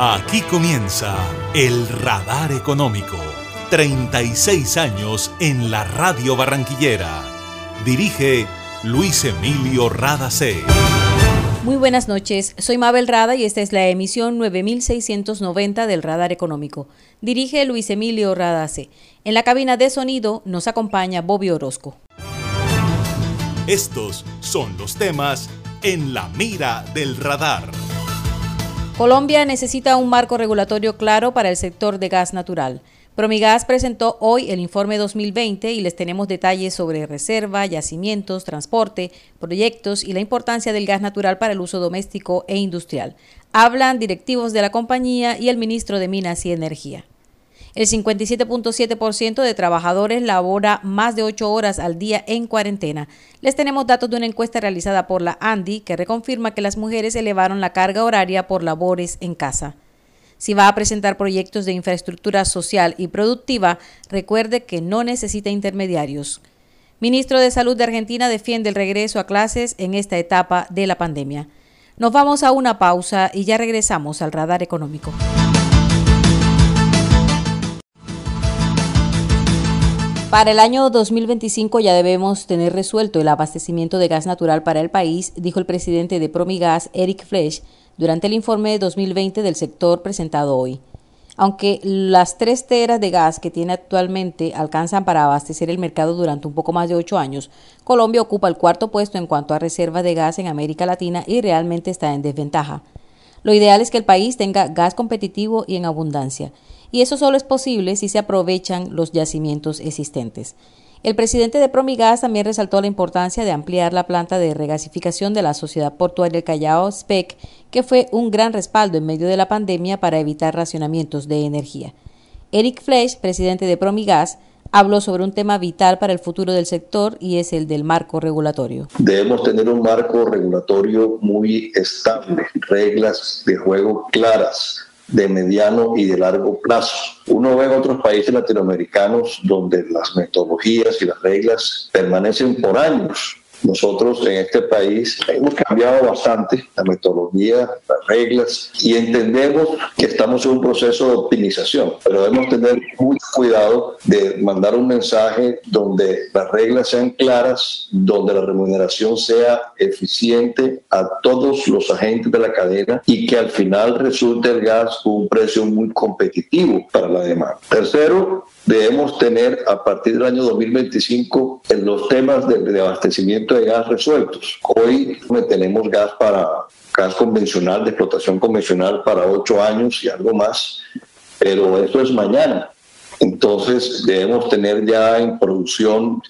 Aquí comienza el radar económico. 36 años en la radio barranquillera. Dirige Luis Emilio Radacé. Muy buenas noches, soy Mabel Rada y esta es la emisión 9690 del Radar Económico. Dirige Luis Emilio Radacé. En la cabina de sonido nos acompaña Bobby Orozco. Estos son los temas en la mira del radar. Colombia necesita un marco regulatorio claro para el sector de gas natural. Promigas presentó hoy el informe 2020 y les tenemos detalles sobre reserva, yacimientos, transporte, proyectos y la importancia del gas natural para el uso doméstico e industrial. Hablan directivos de la compañía y el ministro de Minas y Energía. El 57.7% de trabajadores labora más de 8 horas al día en cuarentena. Les tenemos datos de una encuesta realizada por la ANDI que reconfirma que las mujeres elevaron la carga horaria por labores en casa. Si va a presentar proyectos de infraestructura social y productiva, recuerde que no necesita intermediarios. Ministro de Salud de Argentina defiende el regreso a clases en esta etapa de la pandemia. Nos vamos a una pausa y ya regresamos al radar económico. Para el año 2025 ya debemos tener resuelto el abastecimiento de gas natural para el país, dijo el presidente de Promigas, Eric Flesch, durante el informe 2020 del sector presentado hoy. Aunque las tres teras de gas que tiene actualmente alcanzan para abastecer el mercado durante un poco más de ocho años, Colombia ocupa el cuarto puesto en cuanto a reserva de gas en América Latina y realmente está en desventaja. Lo ideal es que el país tenga gas competitivo y en abundancia, y eso solo es posible si se aprovechan los yacimientos existentes. El presidente de Promigas también resaltó la importancia de ampliar la planta de regasificación de la Sociedad Portuaria del Callao, SPEC, que fue un gran respaldo en medio de la pandemia para evitar racionamientos de energía. Eric Flesch, presidente de Promigas, habló sobre un tema vital para el futuro del sector y es el del marco regulatorio. Debemos tener un marco regulatorio muy estable, reglas de juego claras de mediano y de largo plazo. Uno ve en otros países latinoamericanos donde las metodologías y las reglas permanecen por años nosotros en este país hemos cambiado bastante la metodología, las reglas y entendemos que estamos en un proceso de optimización, pero debemos tener mucho cuidado de mandar un mensaje donde las reglas sean claras, donde la remuneración sea eficiente a todos los agentes de la cadena y que al final resulte el gas un precio muy competitivo para la demanda. Tercero, debemos tener a partir del año 2025 en los temas de, abastecimiento de gas resueltos. Hoy tenemos gas para gas convencional, de explotación convencional para ocho años y algo más, pero esto es mañana. Entonces debemos tener ya en producción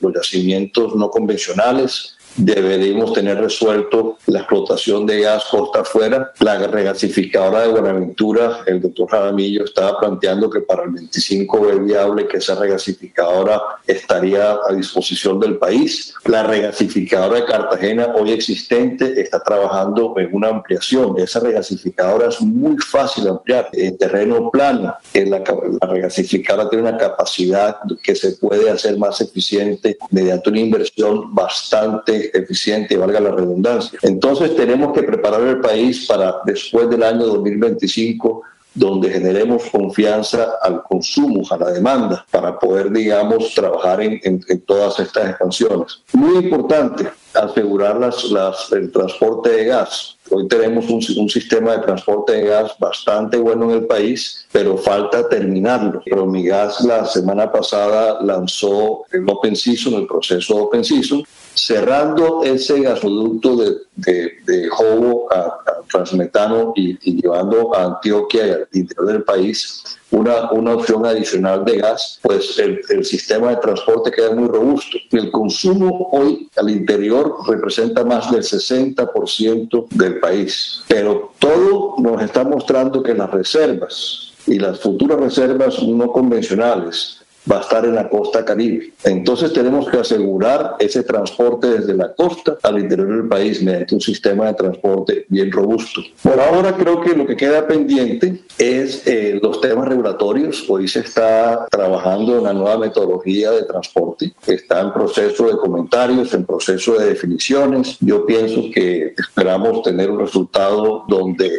los yacimientos no convencionales, deberíamos tener resuelto la explotación de gas costa afuera. La regasificadora de Buenaventura, el doctor Jaramillo estaba planteando que para el 25 es viable que esa regasificadora estaría a disposición del país. La regasificadora de Cartagena, hoy existente, está trabajando en una ampliación. Esa regasificadora es muy fácil ampliar en terreno plano. La, la regasificadora tiene una capacidad que se puede hacer más eficiente mediante una inversión bastante eficiente, valga la redundancia. Entonces tenemos que preparar el país para después del año 2025 donde generemos confianza al consumo, a la demanda, para poder, digamos, trabajar en, en, todas estas expansiones. Muy importante, asegurar las, las, el transporte de gas. Hoy tenemos un, un, sistema de transporte de gas bastante bueno en el país, pero falta terminarlo. Promigas la semana pasada lanzó el Open Season, el proceso Open Season, cerrando ese gasoducto de, de, de Jobo a, a Transmetano y, y, llevando a Antioquia y al interior del país una, una opción adicional de gas, pues el, el, sistema de transporte queda muy robusto. El consumo hoy al interior representa más del 60% del país, pero todo nos está mostrando que las reservas y las futuras reservas no convencionales va a estar en la costa caribe. Entonces tenemos que asegurar ese transporte desde la costa al interior del país mediante un sistema de transporte bien robusto. Por ahora creo que lo que queda pendiente es eh, los temas regulatorios. Hoy se está trabajando en una nueva metodología de transporte. Está en proceso de comentarios, en proceso de definiciones. Yo pienso que esperamos tener un resultado donde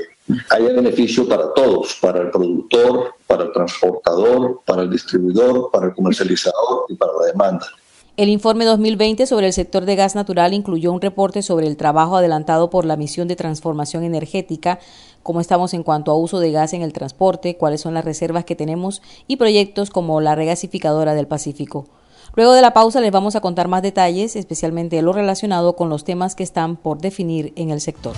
haya beneficio para todos, para el productor, para el transportador, para el distribuidor, para el comercializador y para la demanda. El informe 2020 sobre el sector de gas natural incluyó un reporte sobre el trabajo adelantado por la misión de transformación energética, cómo estamos en cuanto a uso de gas en el transporte, cuáles son las reservas que tenemos y proyectos como la regasificadora del Pacífico. Luego de la pausa les vamos a contar más detalles, especialmente lo relacionado con los temas que están por definir en el sector.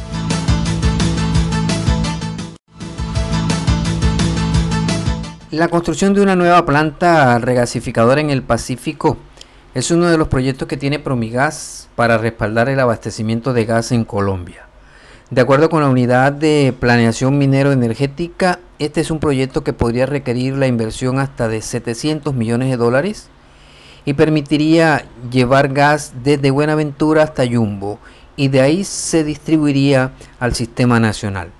La construcción de una nueva planta regasificadora en el Pacífico es uno de los proyectos que tiene Promigas para respaldar el abastecimiento de gas en Colombia. De acuerdo con la unidad de planeación minero energética, este es un proyecto que podría requerir la inversión hasta de 700 millones de dólares y permitiría llevar gas desde Buenaventura hasta Yumbo y de ahí se distribuiría al sistema nacional.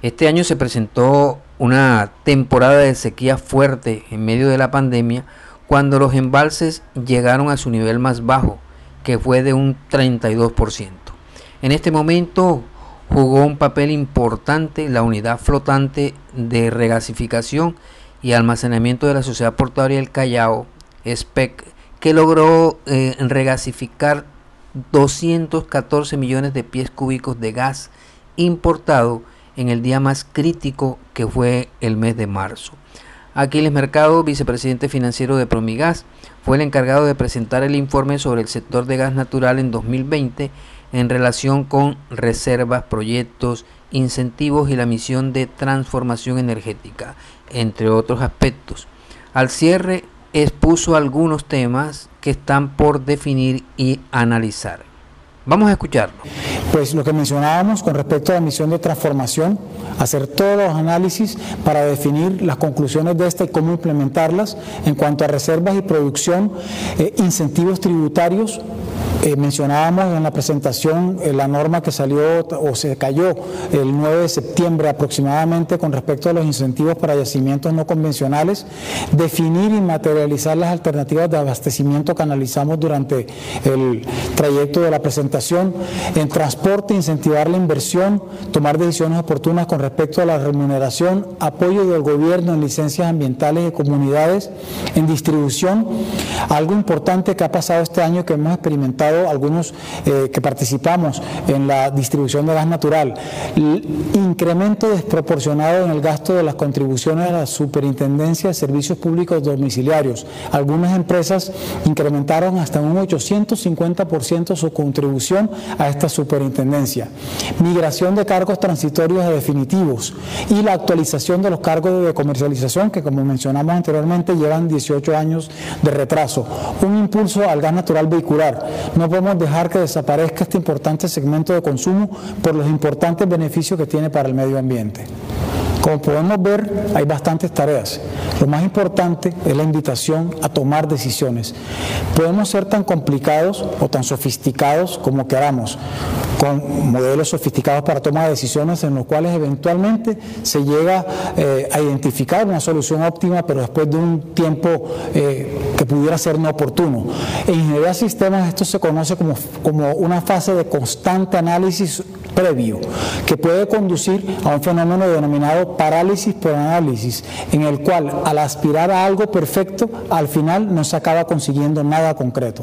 Este año se presentó una temporada de sequía fuerte en medio de la pandemia, cuando los embalses llegaron a su nivel más bajo, que fue de un 32%. En este momento jugó un papel importante la unidad flotante de regasificación y almacenamiento de la Sociedad Portuaria del Callao, SPEC, que logró eh, regasificar 214 millones de pies cúbicos de gas importado en el día más crítico que fue el mes de marzo. Aquiles Mercado, vicepresidente financiero de Promigas, fue el encargado de presentar el informe sobre el sector de gas natural en 2020 en relación con reservas, proyectos, incentivos y la misión de transformación energética, entre otros aspectos. Al cierre expuso algunos temas que están por definir y analizar. Vamos a escucharlo. Pues lo que mencionábamos con respecto a la misión de transformación, hacer todos los análisis para definir las conclusiones de esta y cómo implementarlas en cuanto a reservas y producción, eh, incentivos tributarios, eh, mencionábamos en la presentación eh, la norma que salió o se cayó el 9 de septiembre aproximadamente con respecto a los incentivos para yacimientos no convencionales, definir y materializar las alternativas de abastecimiento que analizamos durante el trayecto de la presentación, en transporte incentivar la inversión, tomar decisiones oportunas con respecto a la remuneración, apoyo del gobierno en licencias ambientales y comunidades, en distribución, algo importante que ha pasado este año que hemos experimentado algunos eh, que participamos en la distribución de gas natural, incremento desproporcionado en el gasto de las contribuciones a la Superintendencia de Servicios Públicos Domiciliarios. Algunas empresas incrementaron hasta un 850% su contribución a esta superintendencia. Migración de cargos transitorios a definitivos y la actualización de los cargos de comercialización que como mencionamos anteriormente llevan 18 años de retraso. Un impulso al gas natural vehicular. No podemos dejar que desaparezca este importante segmento de consumo por los importantes beneficios que tiene para el medio ambiente. Como podemos ver, hay bastantes tareas. Lo más importante es la invitación a tomar decisiones. Podemos ser tan complicados o tan sofisticados como queramos, con modelos sofisticados para tomar de decisiones en los cuales eventualmente se llega eh, a identificar una solución óptima, pero después de un tiempo eh, que pudiera ser no oportuno. En ingeniería de sistemas esto se conoce como, como una fase de constante análisis previo, que puede conducir a un fenómeno denominado parálisis por análisis, en el cual al aspirar a algo perfecto, al final no se acaba consiguiendo nada concreto.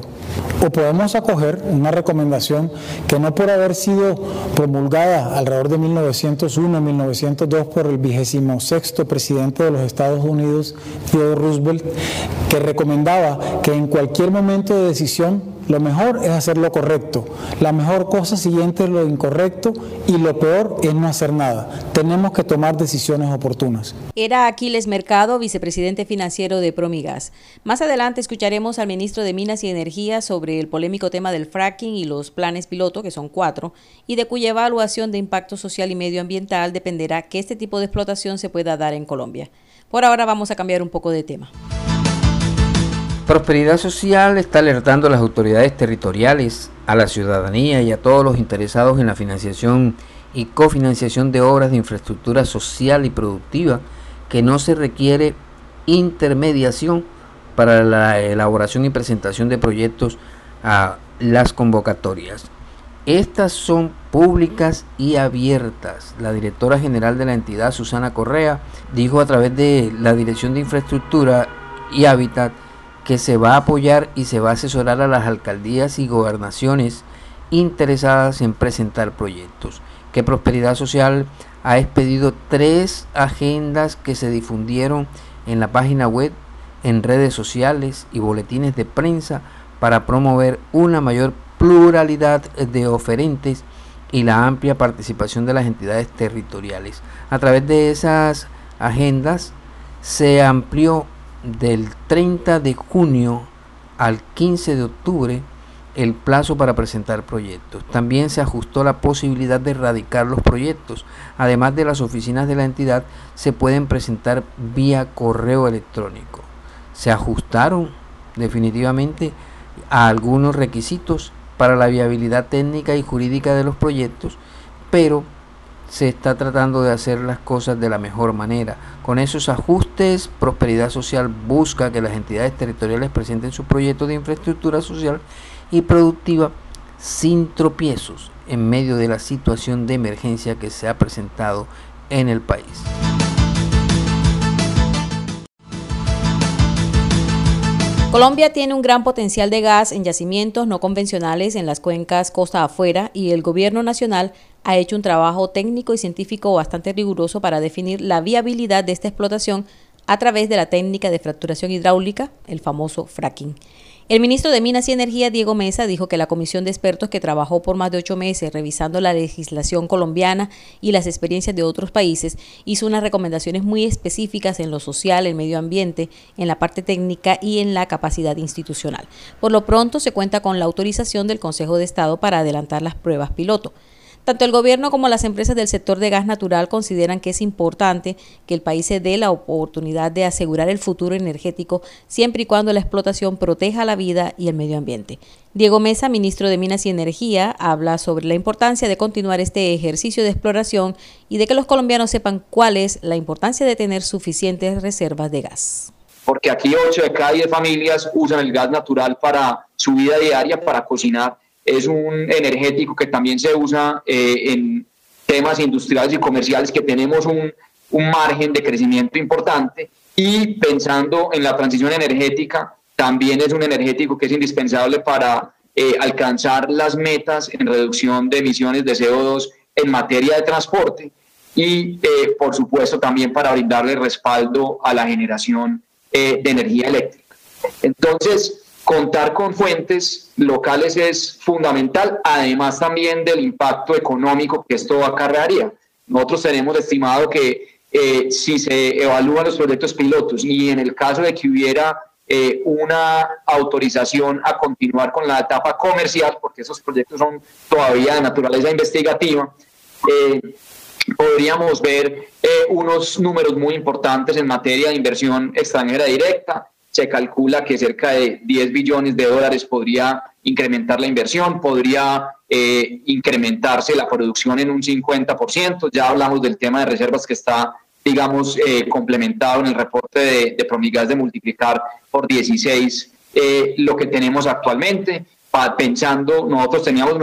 O podemos acoger una recomendación que no por haber sido promulgada alrededor de 1901-1902 por el vigésimo sexto presidente de los Estados Unidos, Theodore Roosevelt, que recomendaba que en cualquier momento de decisión lo mejor es hacer lo correcto. La mejor cosa siguiente es lo incorrecto y lo peor es no hacer nada. Tenemos que tomar decisiones oportunas. Era Aquiles Mercado, vicepresidente financiero de Promigas. Más adelante escucharemos al ministro de Minas y Energía sobre el polémico tema del fracking y los planes piloto, que son cuatro, y de cuya evaluación de impacto social y medioambiental dependerá que este tipo de explotación se pueda dar en Colombia. Por ahora vamos a cambiar un poco de tema. Prosperidad Social está alertando a las autoridades territoriales, a la ciudadanía y a todos los interesados en la financiación y cofinanciación de obras de infraestructura social y productiva que no se requiere intermediación para la elaboración y presentación de proyectos a las convocatorias. Estas son públicas y abiertas. La directora general de la entidad, Susana Correa, dijo a través de la Dirección de Infraestructura y Hábitat que se va a apoyar y se va a asesorar a las alcaldías y gobernaciones interesadas en presentar proyectos. Que Prosperidad Social ha expedido tres agendas que se difundieron en la página web, en redes sociales y boletines de prensa para promover una mayor pluralidad de oferentes y la amplia participación de las entidades territoriales. A través de esas agendas se amplió del 30 de junio al 15 de octubre el plazo para presentar proyectos. También se ajustó la posibilidad de erradicar los proyectos. Además de las oficinas de la entidad, se pueden presentar vía correo electrónico. Se ajustaron definitivamente a algunos requisitos para la viabilidad técnica y jurídica de los proyectos, pero se está tratando de hacer las cosas de la mejor manera. Con esos ajustes, Prosperidad Social busca que las entidades territoriales presenten sus proyectos de infraestructura social y productiva sin tropiezos en medio de la situación de emergencia que se ha presentado en el país. Colombia tiene un gran potencial de gas en yacimientos no convencionales en las cuencas costa afuera y el gobierno nacional ha hecho un trabajo técnico y científico bastante riguroso para definir la viabilidad de esta explotación a través de la técnica de fracturación hidráulica, el famoso fracking. El ministro de Minas y Energía, Diego Mesa, dijo que la comisión de expertos que trabajó por más de ocho meses revisando la legislación colombiana y las experiencias de otros países hizo unas recomendaciones muy específicas en lo social, el medio ambiente, en la parte técnica y en la capacidad institucional. Por lo pronto se cuenta con la autorización del Consejo de Estado para adelantar las pruebas piloto. Tanto el gobierno como las empresas del sector de gas natural consideran que es importante que el país se dé la oportunidad de asegurar el futuro energético siempre y cuando la explotación proteja la vida y el medio ambiente. Diego Mesa, ministro de Minas y Energía, habla sobre la importancia de continuar este ejercicio de exploración y de que los colombianos sepan cuál es la importancia de tener suficientes reservas de gas. Porque aquí 8 de cada 10 familias usan el gas natural para su vida diaria, para cocinar es un energético que también se usa eh, en temas industriales y comerciales que tenemos un, un, margen de crecimiento importante y pensando en la transición energética, también es un energético que es indispensable para eh, alcanzar las metas en reducción de emisiones de CO2 en materia de transporte y, eh, por supuesto, también para brindarle respaldo a la generación de energía eléctrica. Entonces, contar con fuentes locales es fundamental, además también del impacto económico que esto acarrearía. Nosotros tenemos estimado que eh, si se evalúan los proyectos pilotos y en el caso de que hubiera eh, una autorización a continuar con la etapa comercial, porque esos proyectos son todavía de naturaleza investigativa, eh, podríamos ver unos números muy importantes en materia de inversión extranjera directa, se calcula que cerca de 10 billones de dólares podría incrementar la inversión, podría eh, incrementarse la producción en un 50%. Ya hablamos del tema de reservas que está, digamos, eh, complementado en el reporte de, Promigas de multiplicar por 16 eh, lo que tenemos actualmente. pensando, nosotros teníamos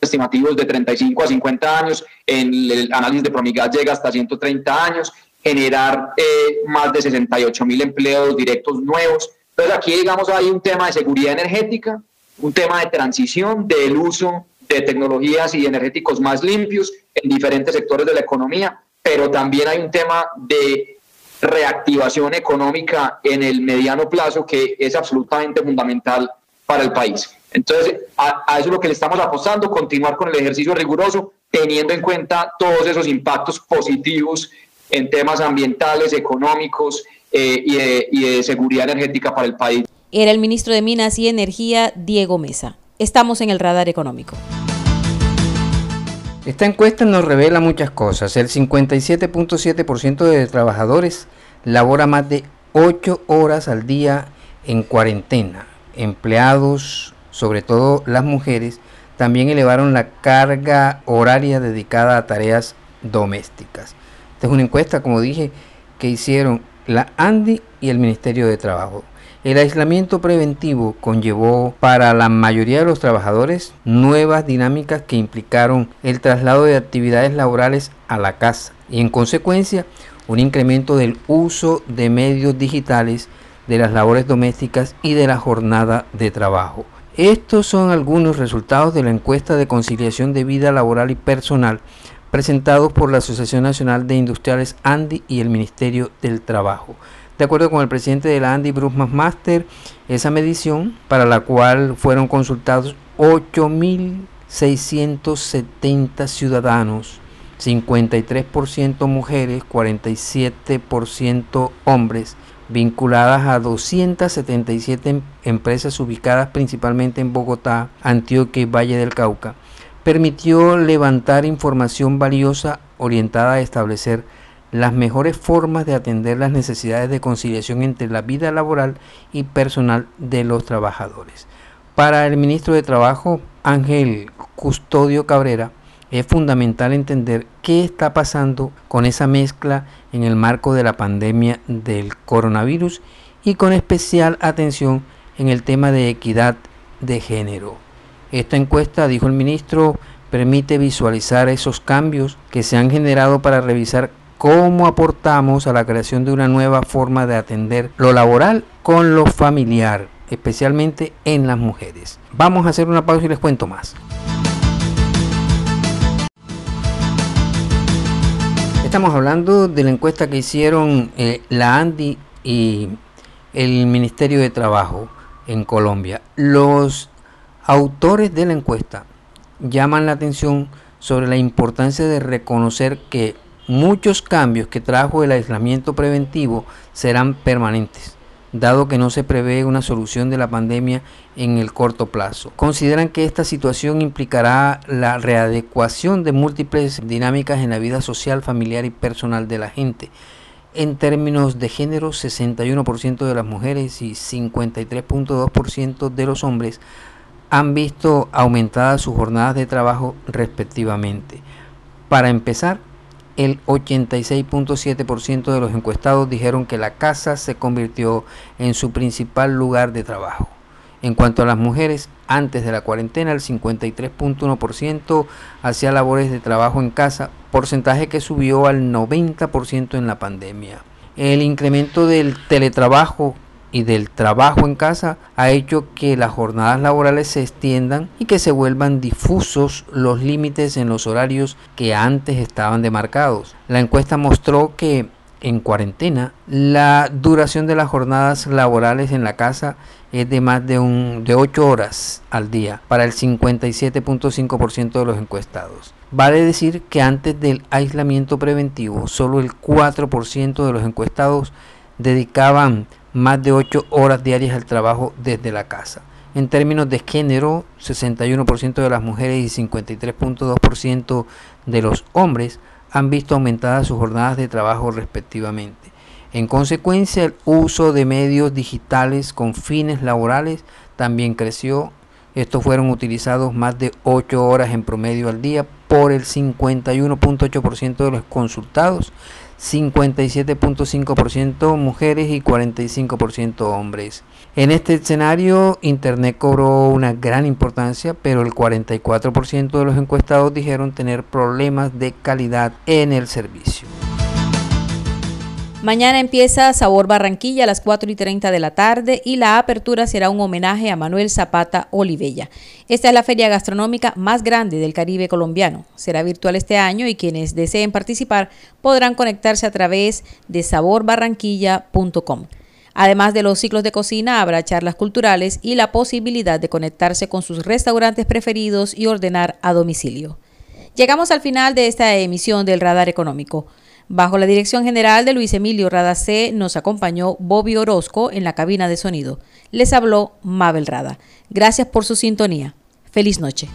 estimativos de 35 a 50 años, en el análisis de Promigas llega hasta 130 años generar eh, más de 68 mil empleos directos nuevos. Entonces aquí, digamos, hay un tema de seguridad energética, un tema de transición del uso de tecnologías y energéticos más limpios en diferentes sectores de la economía, pero también hay un tema de reactivación económica en el mediano plazo que es absolutamente fundamental para el país. Entonces, a, a, eso es lo que le estamos apostando, continuar con el ejercicio riguroso, teniendo en cuenta todos esos impactos positivos en temas ambientales, económicos eh, y, de, y de seguridad energética para el país. Era el ministro de Minas y Energía, Diego Mesa. Estamos en el radar económico. Esta encuesta nos revela muchas cosas. El 57.7% de trabajadores labora más de 8 horas al día en cuarentena. Empleados, sobre todo las mujeres, también elevaron la carga horaria dedicada a tareas domésticas. Esta es una encuesta, como dije, que hicieron la ANDI y el Ministerio de Trabajo. El aislamiento preventivo conllevó para la mayoría de los trabajadores nuevas dinámicas que implicaron el traslado de actividades laborales a la casa y en consecuencia un incremento del uso de medios digitales, de las labores domésticas y de la jornada de trabajo. Estos son algunos resultados de la encuesta de conciliación de vida laboral y personal presentados por la Asociación Nacional de Industriales ANDI y el Ministerio del Trabajo. De acuerdo con el presidente de la Andy, Bruce McMaster, esa medición, para la cual fueron consultados 8.670 ciudadanos, 53% mujeres, 47% hombres, vinculadas a 277 em-, empresas ubicadas principalmente en Bogotá, Antioquia y Valle del Cauca, permitió levantar información valiosa orientada a establecer las mejores formas de atender las necesidades de conciliación entre la vida laboral y personal de los trabajadores. Para el ministro de Trabajo, Ángel Custodio Cabrera, es fundamental entender qué está pasando con esa mezcla en el marco de la pandemia del coronavirus y con especial atención en el tema de equidad de género. Esta encuesta, dijo el ministro, permite visualizar esos cambios que se han generado para revisar cómo aportamos a la creación de una nueva forma de atender lo laboral con lo familiar, especialmente en las mujeres. Vamos a hacer una pausa y les cuento más. Estamos hablando de la encuesta que hicieron eh, la ANDI y el Ministerio de Trabajo en Colombia. Los autores de la encuesta llaman la atención sobre la importancia de reconocer que muchos cambios que trajo el aislamiento preventivo serán permanentes, dado que no se prevé una solución de la pandemia en el corto plazo. Consideran que esta situación implicará la readecuación de múltiples dinámicas en la vida social, familiar y personal de la gente. En términos de género, 61% de las mujeres y 53.2% de los hombres han visto aumentadas sus jornadas de trabajo respectivamente. Para empezar, el 86.7% de los encuestados dijeron que la casa se convirtió en su principal lugar de trabajo. En cuanto a las mujeres, antes de la cuarentena el 53.1% hacía labores de trabajo en casa, porcentaje que subió al 90% en la pandemia. El incremento del teletrabajo y del trabajo en casa ha hecho que las jornadas laborales se extiendan y que se vuelvan difusos los límites en los horarios que antes estaban demarcados. La encuesta mostró que en cuarentena la duración de las jornadas laborales en la casa es de más de, un, de 8 horas al día para el 57.5% de los encuestados. Vale decir que antes del aislamiento preventivo solo el 4% de los encuestados dedicaban más de 8 horas diarias al trabajo desde la casa. En términos de género, 61% de las mujeres y 53.2% de los hombres han visto aumentadas sus jornadas de trabajo respectivamente. En consecuencia, el uso de medios digitales con fines laborales también creció. Estos fueron utilizados más de 8 horas en promedio al día por el 51.8% de los consultados, 57.5% mujeres y 45% hombres. En este escenario, Internet cobró una gran importancia, pero el 44% de los encuestados dijeron tener problemas de calidad en el servicio. Mañana empieza Sabor Barranquilla a las 4 y 30 de la tarde y la apertura será un homenaje a Manuel Zapata Olivella. Esta es la feria gastronómica más grande del Caribe colombiano. Será virtual este año y quienes deseen participar podrán conectarse a través de saborbarranquilla.com. Además de los ciclos de cocina, habrá charlas culturales y la posibilidad de conectarse con sus restaurantes preferidos y ordenar a domicilio. Llegamos al final de esta emisión del Radar Económico. Bajo la dirección general de Luis Emilio Radacé nos acompañó Bobby Orozco en la cabina de sonido. Les habló Mabel Rada. Gracias por su sintonía. Feliz noche.